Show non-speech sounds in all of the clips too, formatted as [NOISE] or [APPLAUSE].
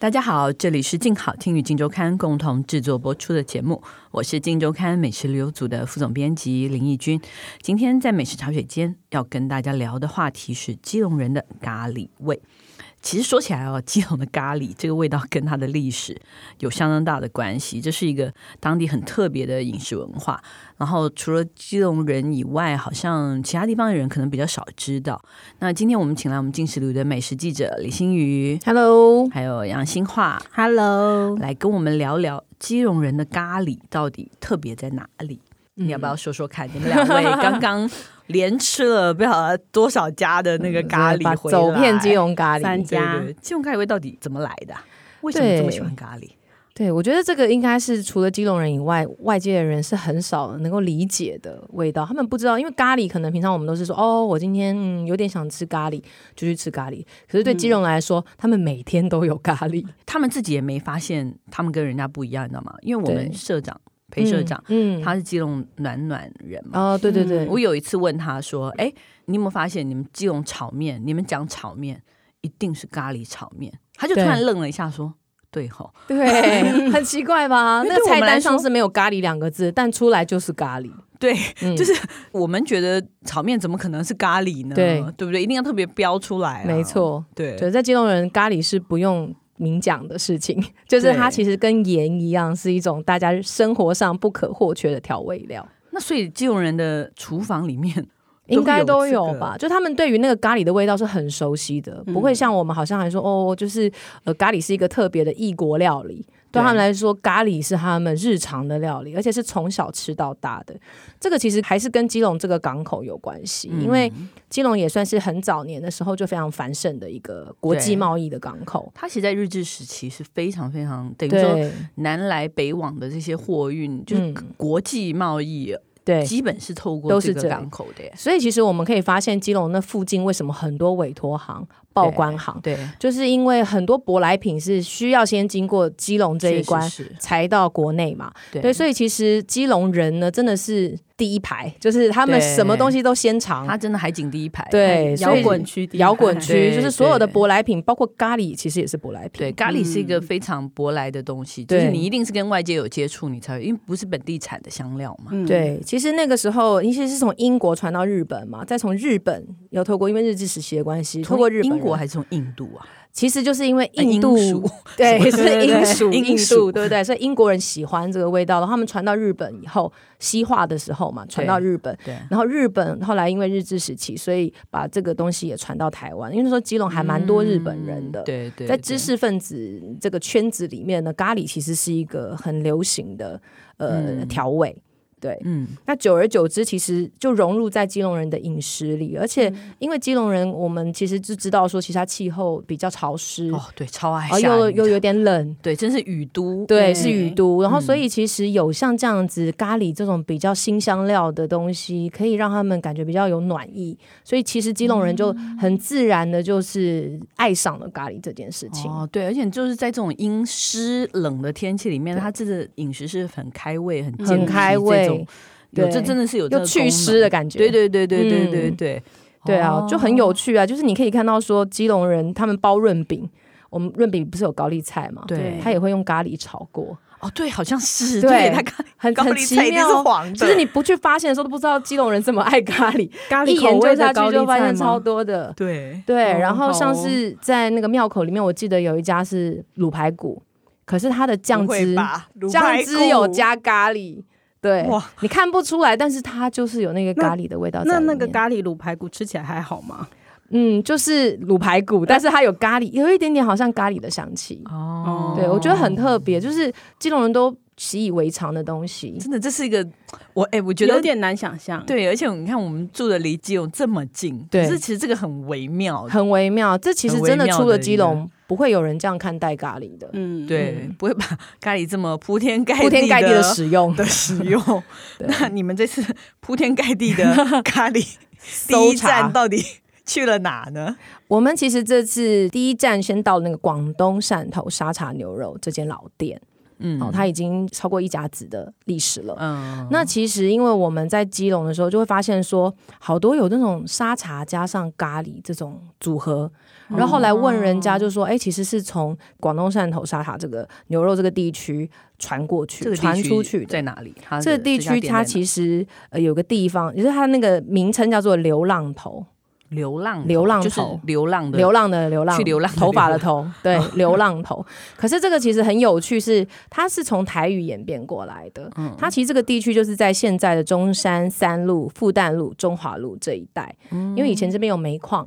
大家好，这里是静好听与静周刊共同制作播出的节目，我是静周刊美食旅游组的副总编辑林义君。今天在美食茶水间要跟大家聊的话题是基隆人的咖喱味。其实说起来哦，基隆的咖喱这个味道跟它的历史有相当大的关系，这是一个当地很特别的饮食文化。然后除了基隆人以外，好像其他地方的人可能比较少知道。那今天我们请来我们进食旅的美食记者李新瑜，Hello，还有杨新化，Hello，来跟我们聊聊基隆人的咖喱到底特别在哪里？嗯、你要不要说说看？你们两位 [LAUGHS] 刚刚。连吃了不晓得多少家的那个咖 [LAUGHS] 喱回来，走遍基隆咖喱三家，对对对，基隆咖喱味到底怎么来的？为什么这么喜欢咖喱？对，对我觉得这个应该是除了基隆人以外，外界的人是很少能够理解的味道。他们不知道，因为咖喱可能平常我们都是说，哦，我今天嗯有点想吃咖喱，就去吃咖喱。可是对基隆来说，嗯，他们每天都有咖喱，他们自己也没发现他们跟人家不一样，你知道吗？因为我们社长。裴社长，嗯，他是基隆暖暖人嘛？哦，对对对，我有一次问他说：“哎，你有没有发现你们基隆炒面，你们讲炒面一定是咖喱炒面？”他就突然愣了一下，说：“对吼，对，[LAUGHS] 很奇怪吧？那个菜单上是没有咖喱两个字，但出来就是咖喱。对，就是我们觉得炒面怎么可能是咖喱呢？对，对不对？一定要特别标出来。没错，对，对，在基隆人咖喱是不用。”明讲的事情，[LAUGHS] 就是它其实跟盐一样，是一种大家生活上不可或缺的调味料。那所以基隆人的厨房里面应该都有吧？就他们对于那个咖喱的味道是很熟悉的，不会像我们好像还说哦，就是呃咖喱是一个特别的异国料理。对他们来说，咖喱是他们日常的料理，而且是从小吃到大的。这个其实还是跟基隆这个港口有关系，嗯、因为基隆也算是很早年的时候就非常繁盛的一个国际贸易的港口。它其实在日治时期是非常非常等于说南来北往的这些货运，就是国际贸易。对，基本是透过这个港口的，所以其实我们可以发现，基隆那附近为什么很多委托行、报关行？对，对，就是因为很多舶来品是需要先经过基隆这一关才到国内嘛。对，对，所以其实基隆人呢，真的是。第一排就是他们什么东西都先尝，他真的海景第一排，对，摇滚区，摇滚区就是所有的舶来品，包括咖喱，其实也是舶来品。对，咖喱是一个非常舶来的东西，就是你一定是跟外界有接触，你才会，因为不是本地产的香料嘛。对，其实那个时候，其实是从英国传到日本嘛，再从日本又透过因为日治时期的关系，透过日本英国还是从印度啊？其实就是因为印度，[LAUGHS] [LAUGHS] 对，是英属印度，对不对？所以英国人喜欢这个味道，然后他们传到日本以后，西化的时候嘛，传到日本，对。然后日本后来因为日治时期，所以把这个东西也传到台湾。因为那时候基隆还蛮多日本人的，对对。在知识分子这个圈子里面呢，咖喱其实是一个很流行的呃调味。对，嗯，那久而久之，其实就融入在基隆人的饮食里，而且因为基隆人，我们其实就知道说，其实它气候比较潮湿，哦，对，超爱，又又有点冷，对，真是雨都，对，是雨都，然后所以其实有像这样子咖喱这种比较辛香料的东西，可以让他们感觉比较有暖意，所以其实基隆人就很自然的就是爱上了咖喱这件事情，哦，对，而且就是在这种阴湿冷的天气里面，它这个饮食是很开胃、很健开胃。对，这真的是有祛湿的感觉。对对对对对对对对啊，就很有趣啊！就是你可以看到说，基隆人他们包润饼，我们润饼不是有高丽菜嘛？对，他也会用咖喱炒过。哦，对，好像 [LAUGHS] 是对，他很很奇妙。就是你不去发现的时候，都不知道基隆人这么爱咖喱。[LAUGHS] 咖喱一研究下去，就发现超多的。对对，然后像是在那个庙口里面，我记得有一家是卤排骨，可是它的酱汁酱汁有加咖喱。对，哇，你看不出来，但是它就是有那个咖喱的味道。那那个咖喱卤排骨吃起来还好吗？嗯，就是卤排骨，但是它有咖喱，有一点点好像咖喱的香气。哦，对，我觉得很特别，就是基隆人都习以为常的东西。真的，这是一个我哎、欸，我觉得有点难想象。对，而且你看，我们住的离基隆这么近，对，可是其实这个很微妙，很微妙。这其实真的出了基隆。不会有人这样看待咖喱的。嗯，对，不会把咖喱这么铺天盖地铺天盖地的使用的 [LAUGHS] 使用。那你们这次铺天盖地的 [LAUGHS] 咖喱第一站到底去了哪呢？我们其实这次第一站先到那个广东汕头沙茶牛肉这间老店。嗯，哦，它已经超过一甲子的历史了。嗯，那其实因为我们在基隆的时候，就会发现说，好多有那种沙茶加上咖喱这种组合。然后后来问人家，就说，哎、嗯，其实是从广东汕头沙茶这个牛肉这个地区传过去，传出去在哪里？这个地区它其实呃有个地方，也就是它那个名称叫做流浪头。流浪流浪就是流浪的流浪的流浪，去流浪头发的头，[LAUGHS] 对，流浪头。可是这个其实很有趣是，是它是从台语演变过来的。嗯，它其实这个地区就是在现在的中山三路、复旦路、中华路这一带。嗯，因为以前这边有煤矿。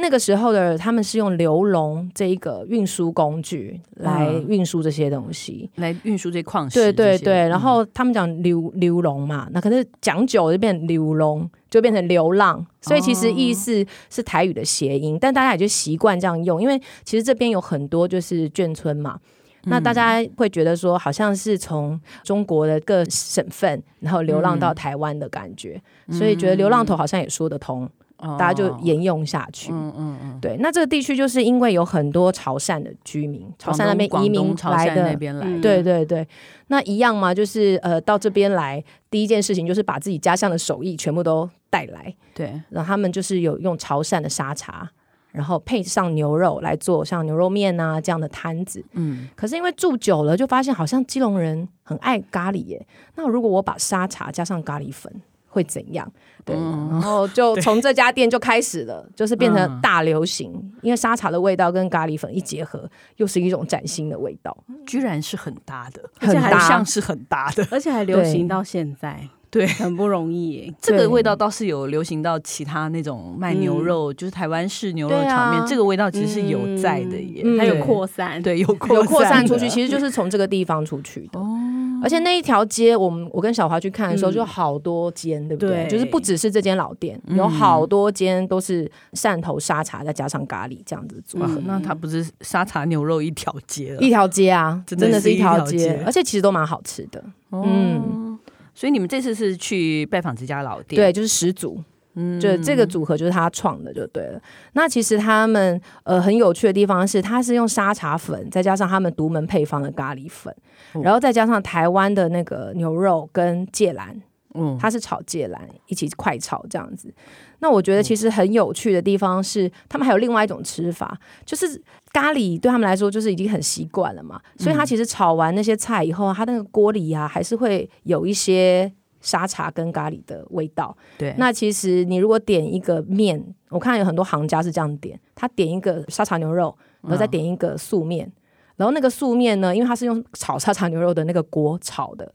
那个时候的他们是用流笼这一个运输工具来运输这些东西，嗯、来运输这些矿石。对对对，然后他们讲流流笼嘛，那可是讲久就变流笼，就变成流浪，所以其实意思是台语的谐音，哦、但大家也就习惯这样用，因为其实这边有很多就是眷村嘛，那大家会觉得说好像是从中国的各省份然后流浪到台湾的感觉，嗯、所以觉得流浪头好像也说得通。大家就沿用下去。嗯嗯嗯，对。那这个地区就是因为有很多潮汕的居民，潮汕那边移民来的，对对对。那一样嘛，就是呃，到这边来第一件事情就是把自己家乡的手艺全部都带来。对。然后他们就是有用潮汕的沙茶，然后配上牛肉来做像牛肉面啊这样的摊子。嗯。可是因为住久了，就发现好像基隆人很爱咖喱耶。那如果我把沙茶加上咖喱粉，会怎样？对，嗯、然后就从这家店就开始了，[LAUGHS] 就是变成大流行。嗯、因为沙茶的味道跟咖喱粉一结合，又是一种崭新的味道，居然是很搭的，很搭，像是很搭的，[LAUGHS] 而且还流行到现在。对，很不容易。[LAUGHS] 这个味道倒是有流行到其他那种卖牛肉，就是台湾式牛肉炒面，这个味道其实是有在的耶，它有扩散，对，有有扩散出去，其实就是从这个地方出去的。而且那一条街，我们我跟小华去看的时候，就好多间，对不对？就是不只是这间老店，有好多间都是汕头沙茶再加上咖喱这样子组合。那它不是沙茶牛肉一条街了？一条街啊，真的是一条街，而且其实都蛮好吃的。嗯。所以你们这次是去拜访这家老店，对，就是始祖，嗯，就这个组合就是他创的，就对了。那其实他们呃很有趣的地方是，他是用沙茶粉，再加上他们独门配方的咖喱粉，嗯、然后再加上台湾的那个牛肉跟芥蓝，嗯，他是炒芥蓝一起快炒这样子。那我觉得其实很有趣的地方是，他们还有另外一种吃法，就是咖喱对他们来说就是已经很习惯了嘛，所以他其实炒完那些菜以后，他那个锅里啊还是会有一些沙茶跟咖喱的味道。对，那其实你如果点一个面，我看有很多行家是这样点，他点一个沙茶牛肉，然后再点一个素面，然后那个素面呢，因为它是用炒沙茶牛肉的那个锅炒的。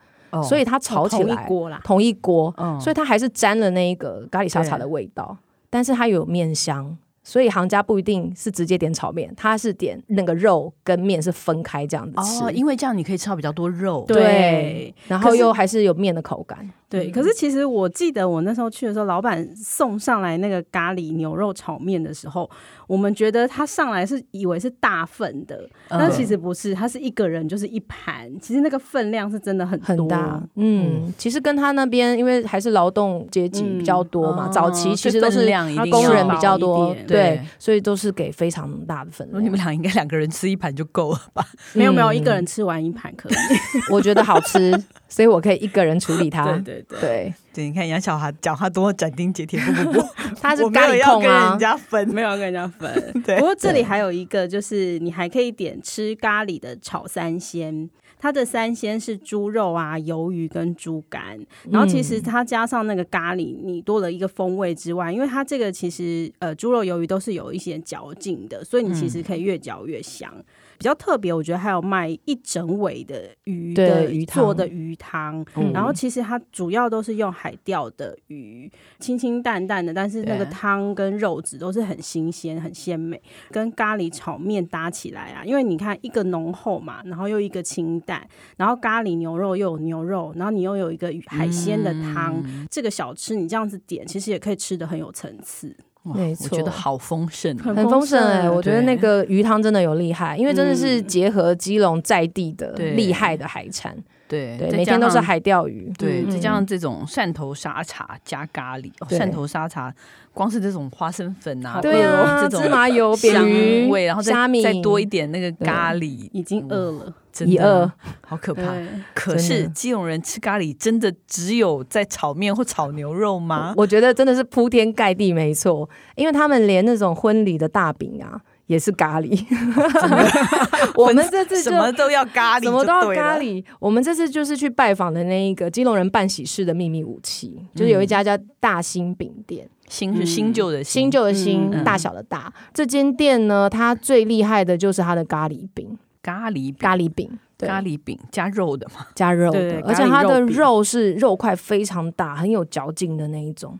所以它炒起来同一锅啦，同一锅，所以它还是沾了那个咖喱沙茶的味道，但是它有面香。所以行家不一定是直接点炒面，他是点那个肉跟面是分开这样子吃。哦，因为这样你可以吃到比较多肉，对，然后又还是有面的口感。对，可是其实我记得我那时候去的时候，老板送上来那个咖喱牛肉炒面的时候，我们觉得他上来是以为是大份的，但其实不是，他是一个人就是一盘，其实那个分量是真的很很大。嗯，其实跟他那边因为还是劳动阶级比较多嘛，早期其实都是工人比较多，对，所以都是给非常大的分量。你们俩应该两个人吃一盘就够了吧？[LAUGHS] 没有没有，一个人吃完一盘可以，[LAUGHS] 我觉得好吃。所以我可以一个人处理它。对对对对，对，你看杨小华讲话多斩钉截铁，不不不，[LAUGHS] 他是咖喱控啊，跟人家分，没有要跟人家分。对，不过这里还有一个，就是你还可以点吃咖喱的炒三鲜，它的三鲜是猪肉啊、鱿鱼跟猪肝，然后其实它加上那个咖喱，你多了一个风味之外，因为它这个其实呃猪肉、鱿鱼都是有一些嚼劲的，所以你其实可以越嚼越香。比较特别，我觉得还有卖一整尾的鱼的鱼做的鱼汤，嗯、然后其实它主要都是用海钓的鱼，清清淡淡的，但是那个汤跟肉质都是很新鲜、很鲜美，跟咖喱炒面搭起来啊，因为你看一个浓厚嘛，然后又一个清淡，然后咖喱牛肉又有牛肉，然后你又有一个海鲜的汤，嗯、这个小吃你这样子点，其实也可以吃得很有层次。没错，我觉得好丰盛，很丰盛哎！我觉得那个鱼汤真的有厉害，因为真的是结合基隆在地的厉害的海产。对对，每天都是海钓鱼。对，再加上这种汕头沙茶加咖喱，汕头沙茶光是这种花生粉啊，对啊，芝麻油、香鱼味，然后再再多一点那个咖喱，已经饿了，一饿，好可怕。可是基隆人吃咖喱，真的只有在炒面或炒牛肉吗？我觉得真的是铺天盖地，没错，因为他们连那种婚礼的大饼啊。也是咖喱，[LAUGHS] 我们这次什么都要咖喱，什么都要咖喱。我们这次就是去拜访的那一个基隆人办喜事的秘密武器，就是有一家叫大兴饼店，新是新旧的新。旧的新，大小的大。这间店呢，它最厉害的就是它的咖喱饼，咖喱咖喱饼，咖喱饼加肉的嘛，加肉的，而且它的肉是肉块非常大，很有嚼劲的那一种。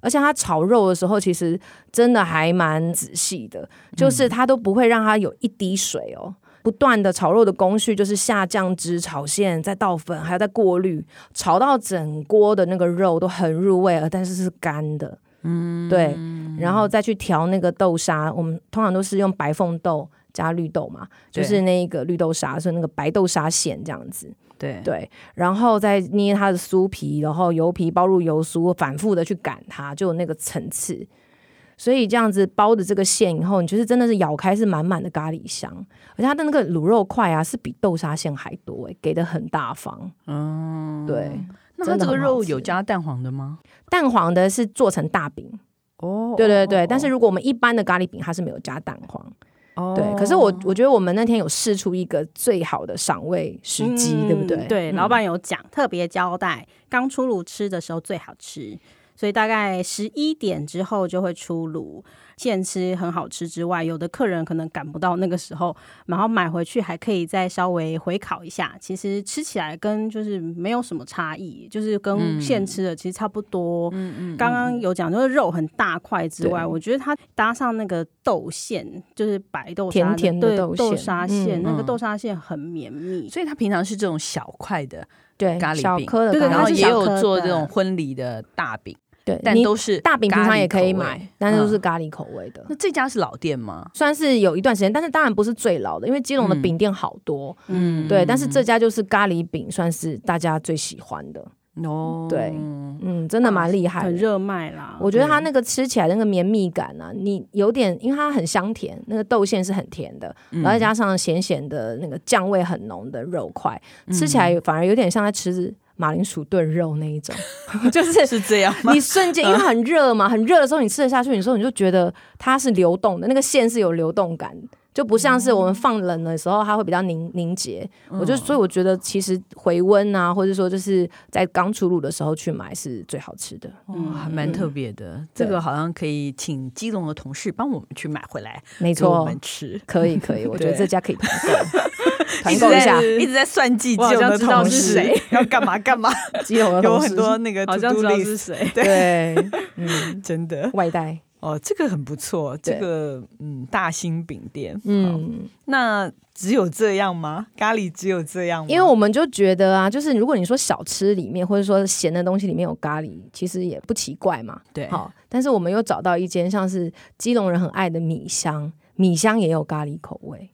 而且它炒肉的时候，其实真的还蛮仔细的，就是它都不会让它有一滴水哦。不断的炒肉的工序就是下酱汁、炒馅、再倒粉，还要再过滤，炒到整锅的那个肉都很入味，但是是干的。嗯，对，然后再去调那个豆沙，我们通常都是用白凤豆加绿豆嘛，就是那个绿豆沙，是那个白豆沙馅这样子。对对，然后再捏它的酥皮，然后油皮包入油酥，反复的去擀它，就有那个层次。所以这样子包的这个馅以后，你就是真的是咬开是满满的咖喱香，而且它的那个卤肉块啊，是比豆沙馅还多哎，给的很大方。嗯，对。那它这个肉有加蛋黄的吗？蛋黄的是做成大饼。哦，对对对。但是如果我们一般的咖喱饼，它是没有加蛋黄。对，可是我我觉得我们那天有试出一个最好的赏味时机，嗯、对不对？对，老板有讲，特别交代，刚出炉吃的时候最好吃。所以大概十一点之后就会出炉，现吃很好吃之外，有的客人可能赶不到那个时候，然后买回去还可以再稍微回烤一下。其实吃起来跟就是没有什么差异，就是跟现吃的其实差不多。嗯嗯。刚刚有讲就是肉很大块之外，我觉得它搭上那个豆馅，就是白豆甜甜的豆豆沙馅，那个豆沙馅很绵密，所以它平常是这种小块的对咖喱饼，颗的，然后也有做这种婚礼的大饼。对，但都是大饼，平常也可以买，但是都是咖喱口味的。那这家是老店吗？算是有一段时间，但是当然不是最老的，因为基隆的饼店好多。嗯，对，但是这家就是咖喱饼，算是大家最喜欢的。哦，对，嗯，真的蛮厉害，很热卖啦。我觉得它那个吃起来那个绵密感啊，你有点，因为它很香甜，那个豆馅是很甜的，然后再加上咸咸的那个酱味很浓的肉块，吃起来反而有点像在吃。马铃薯炖肉那一种，[LAUGHS] [LAUGHS] 就是是这样吗？你瞬间因为很热嘛，很热的时候你吃得下去，你说你就觉得它是流动的，那个馅是有流动感。就不像是我们放冷的时候，它会比较凝凝结。我就所以我觉得其实回温啊，或者说就是在刚出炉的时候去买是最好吃的。嗯，还蛮特别的。这个好像可以请基隆的同事帮我们去买回来，没错，我们吃可以可以。我觉得这家可以团购，[LAUGHS] 团购一下。一直在算计基隆的同事要干嘛干嘛。[LAUGHS] 基隆的有很多那个好像知道是谁。对，嗯，[LAUGHS] 真的外带。哦，这个很不错，这个嗯，大兴饼店，嗯，那只有这样吗？咖喱只有这样吗？因为我们就觉得啊，就是如果你说小吃里面或者说咸的东西里面有咖喱，其实也不奇怪嘛，对，好，但是我们又找到一间像是基隆人很爱的米香，米香也有咖喱口味。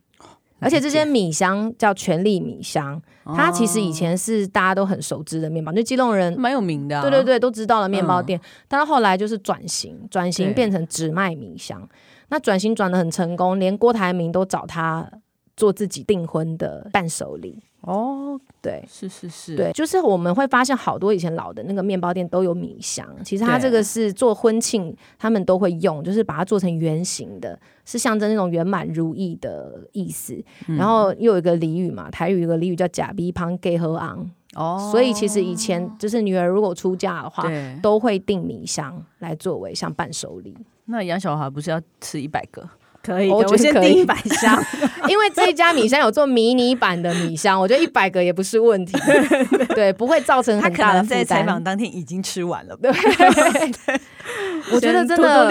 而且这间米香叫全力米香，它其实以前是大家都很熟知的面包，就基隆人蛮有名的，对对对，都知道了面包店。但是后来就是转型，转型变成只卖米香。那转型转的很成功，连郭台铭都找他做自己订婚的伴手礼。哦，对，是是是，对，就是我们会发现好多以前老的那个面包店都有米香，其实它这个是做婚庆他们都会用，就是把它做成圆形的，是象征那种圆满如意的意思。嗯、然后又有一个俚语嘛，台语有个俚语叫“假逼胖给和昂”，哦，所以其实以前就是女儿如果出嫁的话，都会订米香来作为像伴手礼。那养小孩不是要吃一百个？可以，我先订一百箱，[LAUGHS] 因为这一家米香有做迷你版的米香，我觉得一百个也不是问题，[LAUGHS] 对，不会造成很大的负担。在采访当天已经吃完了，对，我觉得真的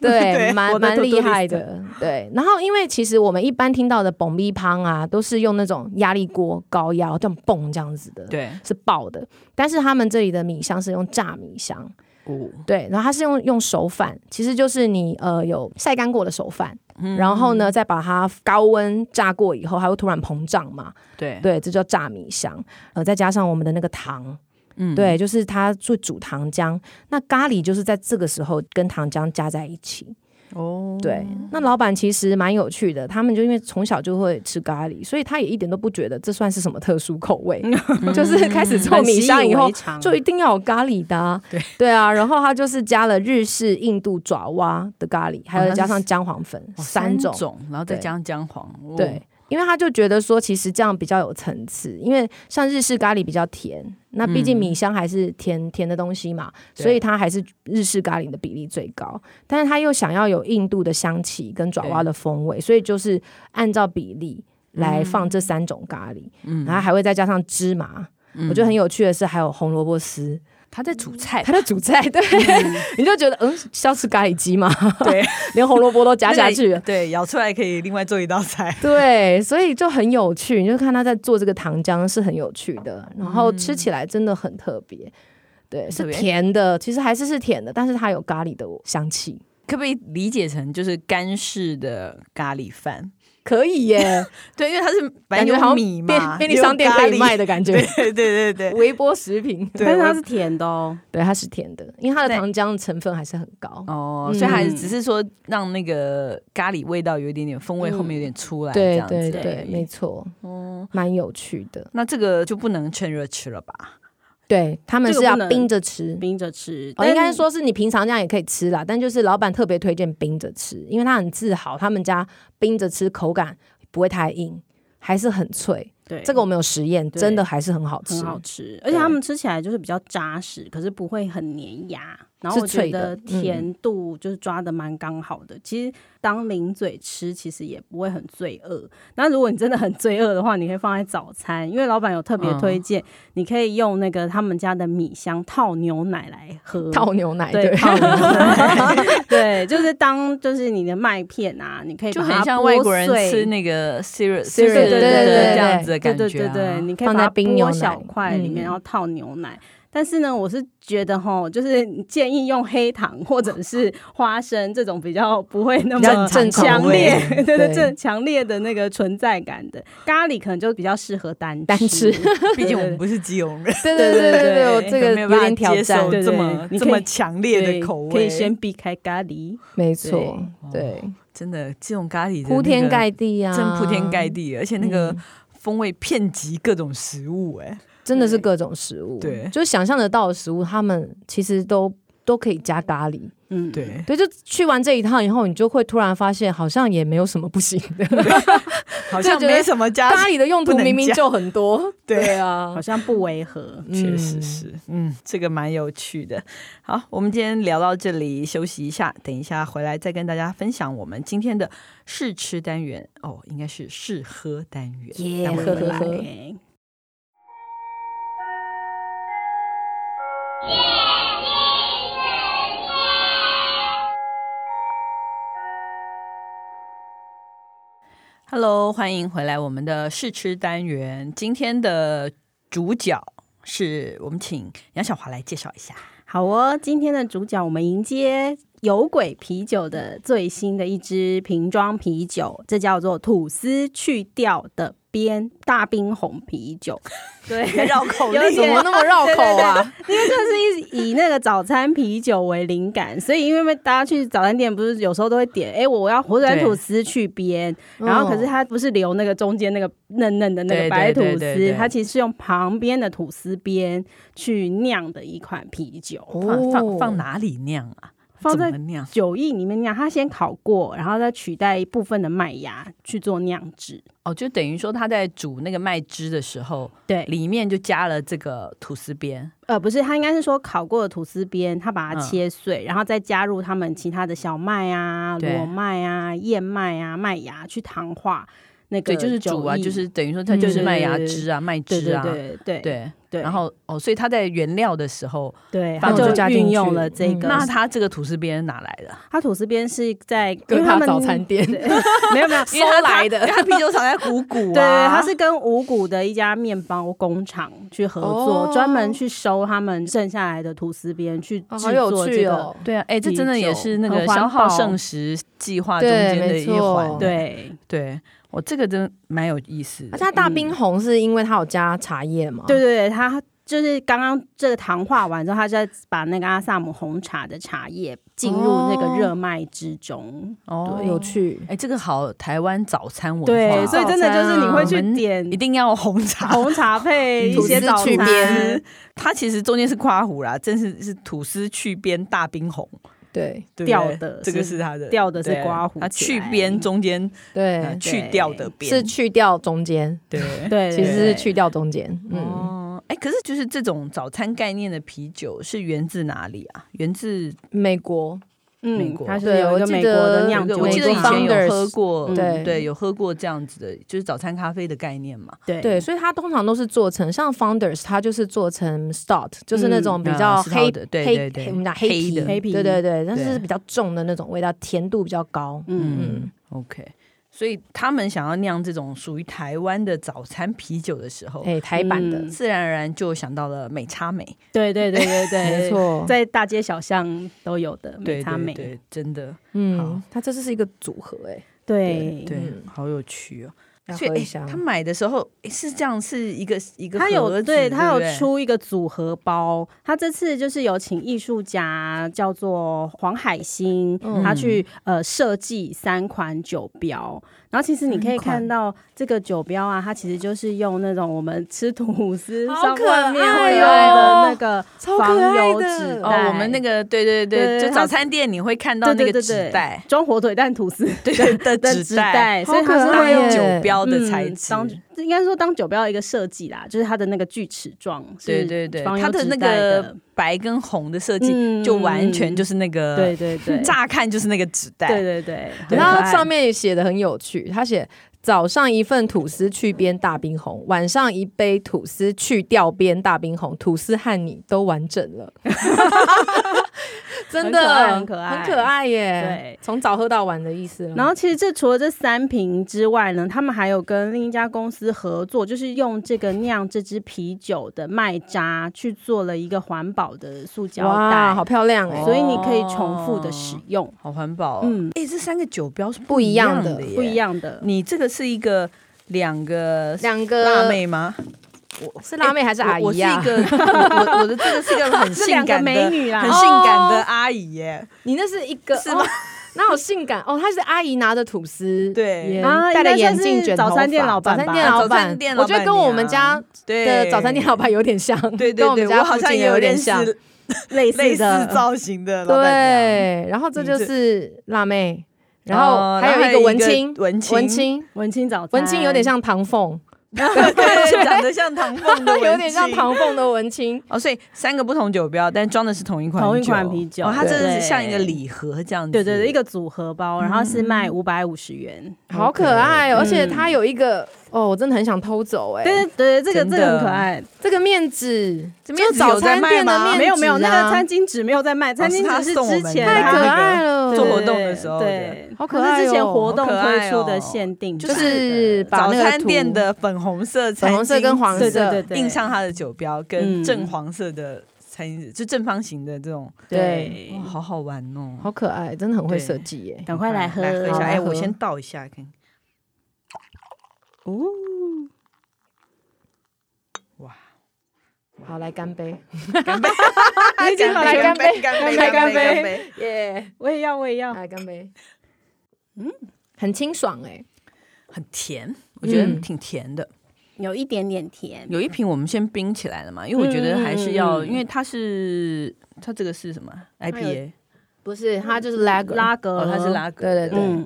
对，蛮蛮厉害的。对，然后因为其实我们一般听到的爆米香啊，都是用那种压力锅高压这样蹦这样子的，对，是爆的。但是他们这里的米香是用炸米香，哦，对，然后它是用用手反，其实就是你呃有晒干过的手反，嗯、然后呢再把它高温炸过以后，它会突然膨胀嘛，对对，这叫炸米香。呃，再加上我们的那个糖。嗯，对，就是它做煮糖浆，那咖喱就是在这个时候跟糖浆加在一起。哦，对，那老板其实蛮有趣的，他们就因为从小就会吃咖喱，所以他也一点都不觉得这算是什么特殊口味，嗯、[LAUGHS] [LAUGHS] 就是开始做米香以后就一定要有咖喱的、啊。[LAUGHS] 对。对啊，然后他就是加了日式、印度爪哇的咖喱，还有加上姜黄粉、哦、三种，三种，然后再加上姜黄，对。因为他就觉得说，其实这样比较有层次。因为像日式咖喱比较甜，那毕竟米香还是甜、嗯、甜的东西嘛，所以他还是日式咖喱的比例最高。但是他又想要有印度的香气跟爪哇的风味，所以就是按照比例来放这三种咖喱，嗯、然后还会再加上芝麻。嗯、我觉得很有趣的是，还有红萝卜丝。他在煮菜，他在煮菜，对，嗯、你就觉得嗯，是要吃咖喱鸡吗？对，[LAUGHS] 连红萝卜都加下去，[LAUGHS] 对，舀出来可以另外做一道菜，[LAUGHS] 对，所以就很有趣。你就看他在做这个糖浆是很有趣的，然后吃起来真的很特别，对，是甜的，其实还是是甜的，但是它有咖喱的香气，可不可以理解成就是干式的咖喱饭？可以耶，[LAUGHS] 对，因为它是感觉好米嘛，便利商店可以卖的感觉，[LAUGHS] 对对对对，微波食品，但是它是甜的哦，对，它是甜的，因为它的糖浆成分还是很高。哦，所以还是只是说让那个咖喱味道有一点点风味，后面有点出来，对对对，没错，嗯，蛮有趣的。那这个就不能趁热吃了吧？对，他们是要冰着吃，冰着吃。哦，应该说是你平常这样也可以吃啦，但就是老板特别推荐冰着吃，因为他很自豪，他们家冰着吃口感不会太硬，还是很脆。对，这个我们有实验，真的还是很好吃，很好吃，而且他们吃起来就是比较扎实，可是不会很粘牙。然后我觉得甜度就是抓的蛮刚好的，其实当零嘴吃其实也不会很罪恶。那如果你真的很罪恶的话，你可以放在早餐，因为老板有特别推荐，你可以用那个他们家的米香套牛奶来喝。套牛奶，对，套牛奶，[LAUGHS] 对，就是当就是你的麦片啊，你可以就很像外国人吃那个 cereal，对对对对对，这样子的感觉，对对对，你可以放在冰牛小块里面，然后套牛奶。但是呢，我是觉得哈，就是建议用黑糖或者是花生这种比较不会那么强烈，[LAUGHS] 对对对，强烈的那个存在感的咖喱，可能就比较适合单单吃。[LAUGHS] 毕竟我们不是基隆人，对对对对对，我这个没有办法接受这么这么强烈的口味，可以先避开咖喱。没错，对，真的这种咖喱铺天盖地啊，真铺天盖地，而且那个风味遍及各种食物，哎。真的是各种食物，对，就是想象得到的食物，他们其实都都可以加咖喱。嗯，对，对，就去完这一趟以后，你就会突然发现，好像也没有什么不行的，[LAUGHS] 好像没什么加咖喱的用途明明就很多，对。啊，好像不违和，确实是，嗯，这个蛮有趣的。好，我们今天聊到这里，休息一下，等一下回来再跟大家分享我们今天的试吃单元。哦，应该是试喝单元，耶，喝喝 Hello，欢迎回来我们的试吃单元。今天的主角是我们请杨小华来介绍一下。好哦，今天的主角我们迎接有鬼啤酒的最新的一支瓶装啤酒，这叫做吐司去掉的。边大冰红啤酒，[LAUGHS] 对，绕口令怎么那么绕口啊？因为这是以以那个早餐啤酒为灵感，所以因为大家去早餐店不是有时候都会点，哎、欸，我要火腿吐司去边，然后可是它不是留那个中间那个嫩嫩的那个白吐司，它其实是用旁边的吐司边去酿的一款啤酒。放放放哪里酿啊？放在酒液里面酿，它先烤过，然后再取代一部分的麦芽去做酿制。哦，就等于说它在煮那个麦汁的时候，对，里面就加了这个吐司边。呃，不是，它应该是说烤过的吐司边，它把它切碎，嗯、然后再加入他们其他的小麦啊、裸麦啊、燕麦啊、麦芽去糖化那个。对，就是煮啊，就是等于说它就是麦芽汁啊、麦汁啊，对对对然后哦，所以他在原料的时候，对，他就运用了这个。那他这个吐司边哪来的？他吐司边是在 [LAUGHS] 跟他早餐店，没有没有 [LAUGHS] 收来的。他啤酒厂在五谷，[LAUGHS] 对，他是跟五谷的一家面包工厂去合作，专门去收他们剩下来的吐司边去制作这个。对啊，哎，这真的也是那个消耗剩食计划中间的一环。对对。我这个真蛮有意思，而且它大冰红是因为它有加茶叶嘛？对对对，它就是刚刚这个糖化完之后，它再把那个阿萨姆红茶的茶叶进入那个热麦之中。哦，有趣，哎，这个好台湾早餐文化，对，所以真的就是你会去点，一定要红茶，[LAUGHS] 红茶配一些早餐。它其实中间是夸弧啦，真是是吐司去边大冰红。对，掉的这个是它的，掉的是刮胡，它去边中间，对，去掉的边。是去掉中间，对。[LAUGHS] 对，其实是去掉中间。嗯，哎，可是就是这种早餐概念的啤酒是源自哪里啊？源自美国，美国，它是有一个美国的酿酒，我记得以前有喝过，对。对，有喝过这样子的，就是早餐咖啡的概念嘛。对。对，所以它通常都是做成像 Founders，它就是做成 Stout，就是那种比较黑的，对对对，我们讲黑皮，黑皮，对对对，但是比较重的那种味道，甜度比较高。嗯。嗯，OK。所以他们想要酿这种属于台湾的早餐啤酒的时候，哎，台版的，自然而然就想到了美差美。对对对对对，[LAUGHS] 没错，在大街小巷都有的美差美，对，真的，嗯，好。它这是一个组合，哎，对。对，好有趣哦。喝一下，他买的时候是这样，是一个一个，他有对他有出一个组合包。他这次就是有请艺术家叫做黄海星，他去呃设计三款酒标。然后其实你可以看到这个酒标啊，它其实就是用那种我们吃吐司上外面会用的那个防油纸袋。我们那个对对对，就早餐店你会看到那个纸袋，装火腿蛋吐司对的纸袋，所以它是会用酒标的材质。应该说当酒标的一个设计啦，就是它的那个锯齿状，对对对，它的那个白跟红的设计就完全就是那个，对对对，[LAUGHS] 乍看就是那个纸袋，对对对。它上面也写的很有趣，他写早上一份吐司去边大冰红，晚上一杯吐司去掉边大冰红，吐司和你都完整了。[LAUGHS] 真的很可爱，很可爱耶！对，从早喝到晚的意思。然后其实这除了这三瓶之外呢，他们还有跟另一家公司合作，就是用这个酿这支啤酒的麦渣去做了一个环保的塑胶袋，好漂亮哎！所以你可以重复的使用，好环保。嗯，哎，这三个酒标是不一样的，不一样的。你这个是一个两个两个辣妹吗？我是辣妹还是阿姨呀？我是一个，[LAUGHS] 我我的这个是一个很 [LAUGHS] 性感的美女啦，很性感的阿姨耶。你那是一个是吗？哪有性感哦？她是阿姨拿着吐司，对，戴着眼镜卷头发，早餐店老板，早餐店老板，我觉得跟我们家的早餐店老板有点像，对对对，我好像也有点像。类似的。造型的。对，然后这就是辣妹，然后还有一个文青，文青，文青，文青早餐，文青有点像唐凤。[LAUGHS] 对，长得像唐凤的，有点像唐凤的文青 [LAUGHS] 哦。所以三个不同酒标，但装的是同一款同一款啤酒。哦，它真的是像一个礼盒这样子。对对对，一个组合包，然后是卖五百五十元，好可爱，而且它有一个。哦，我真的很想偷走哎！对对对，这个这个很可爱，这个面纸，就早餐店的面纸，没有没有，那个餐巾纸没有在卖，餐巾纸是之前太可爱了，做活动的时候，对，好可爱，之前活动推出的限定，就是早餐店的粉红色、粉红色跟黄色。印上它的酒标，跟正黄色的餐巾纸，就正方形的这种，对，好好玩哦，好可爱，真的很会设计耶！赶快来喝一下，哎，我先倒一下看看。哦，哇，好，来干杯，干杯，来干杯，干杯，干杯，干杯，耶！我也要，我也要，来干杯。嗯，很清爽哎，很甜，我觉得挺甜的，有一点点甜。有一瓶我们先冰起来了嘛，因为我觉得还是要，因为它是它这个是什么？IPA？不是，它就是拉格，拉格，它是拉格，对对。对。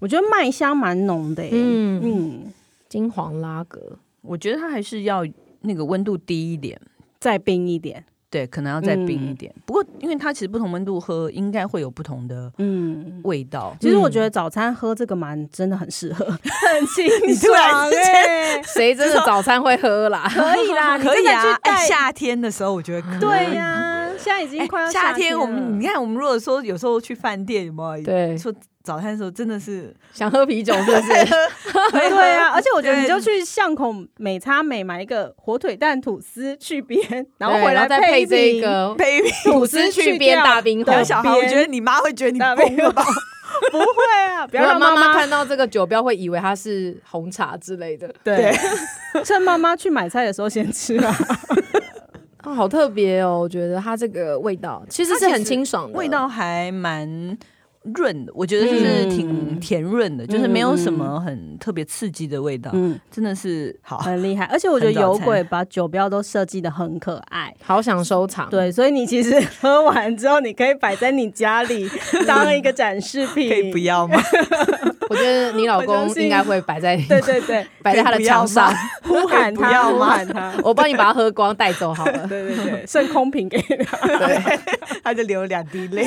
我觉得麦香蛮浓的，嗯嗯，金黄拉格，我觉得它还是要那个温度低一点，再冰一点，对，可能要再冰一点。嗯、不过，因为它其实不同温度喝，应该会有不同的嗯味道。其实我觉得早餐喝这个蛮真的很适合，很清爽哎。谁真的早餐会喝啦？可以啦，可以啊。夏天的时候，我觉得可以。对呀、啊，现在已经快要夏天，我们你看，我们如果说有时候去饭店，有没有？对，说。早餐的时候真的是想喝啤酒，是不是？对 [LAUGHS] 啊，[LAUGHS] 而且我觉得你就去巷口美差美买一个火腿蛋吐司去边，然后回来再配这个配吐司去边大冰红。小孩，我觉得你妈会觉得你疯了吧？[LAUGHS] 不会啊，不要让妈妈看到这个酒标会以为它是红茶之类的。对，趁妈妈去买菜的时候先吃啊。啊，好特别哦！我觉得它这个味道其实是很清爽的，味道还蛮。润的，我觉得就是挺甜润的，嗯、就是没有什么很特别刺激的味道，嗯，真的是好，很厉害。而且 [LAUGHS] 我觉得有鬼把酒标都设计的很可爱，好想收藏。对，所以你其实 [LAUGHS] 喝完之后，你可以摆在你家里当一个展示品，可以不要吗？[LAUGHS] 我觉得你老公应该会摆在对对对，摆在他的墙上，呼喊他，呼喊他，我帮你把它喝光带走好了。对对对，剩空瓶给他，对，他就流两滴泪，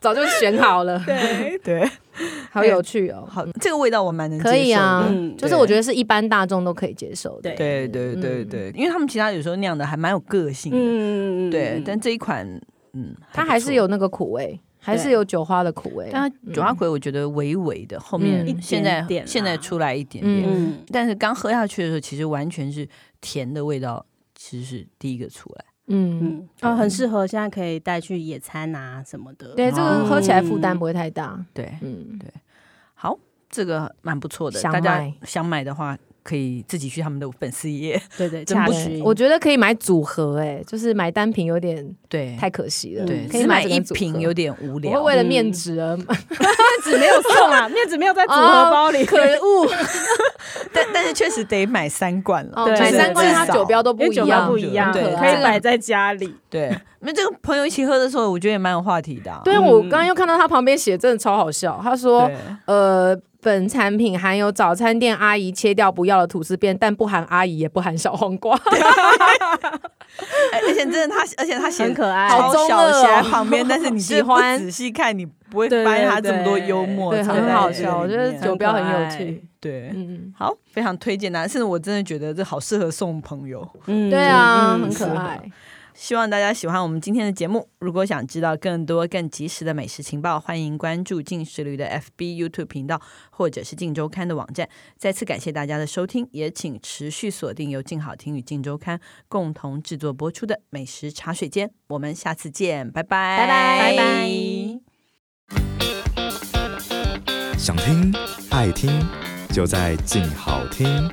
早就选好了。对对，[LAUGHS] 好有趣哦，好，这个味道我蛮能，可以啊，就是我觉得是一般大众都可以接受的。对对对对，因为他们其他有时候酿的还蛮有个性的，嗯嗯对，但这一款，嗯，它还是有那个苦味。还是有酒花的苦味，但酒花苦我觉得微微的，后面现在现在出来一点点，但是刚喝下去的时候，其实完全是甜的味道，其实是第一个出来，嗯。啊，很适合现在可以带去野餐啊什么的，对，这个喝起来负担不会太大，对，嗯。对，好，这个蛮不错的，大家想买的话。可以自己去他们的粉丝页，对对，[LAUGHS] 真不虚。我觉得可以买组合，哎，就是买单瓶有点对，太可惜了。对，可以买一瓶有点无聊。我会为了面子而买，[LAUGHS] 面子没有送啊，[LAUGHS] 面子没有在组合包里，可恶。但但是确实得买三罐了，买三罐它酒标都不一样，不一样，对，可以摆在家里。对，那这个朋友一起喝的时候，我觉得也蛮有话题的。对，我刚刚又看到他旁边写，真的超好笑。他说，呃。本产品含有早餐店阿姨切掉不要的吐司边，但不含阿姨也不含小黄瓜。[LAUGHS] 而且真的他，而且他写很可爱，好小写在旁边，但是你 [LAUGHS] 喜欢仔细看，你不会发现他这么多幽默，对，很好笑。我觉得酒标很有趣，对，嗯，好，非常推荐的，甚至我真的觉得这好适合送朋友，嗯，对啊，很可爱。希望大家喜欢我们今天的节目。如果想知道更多更及时的美食情报，欢迎关注进食旅的 FB、YouTube 频道，或者是静周刊的网站。再次感谢大家的收听，也请持续锁定由静好听与静周刊共同制作播出的美食茶水间。我们下次见，拜拜，拜拜，拜拜。想听爱听，就在静好听。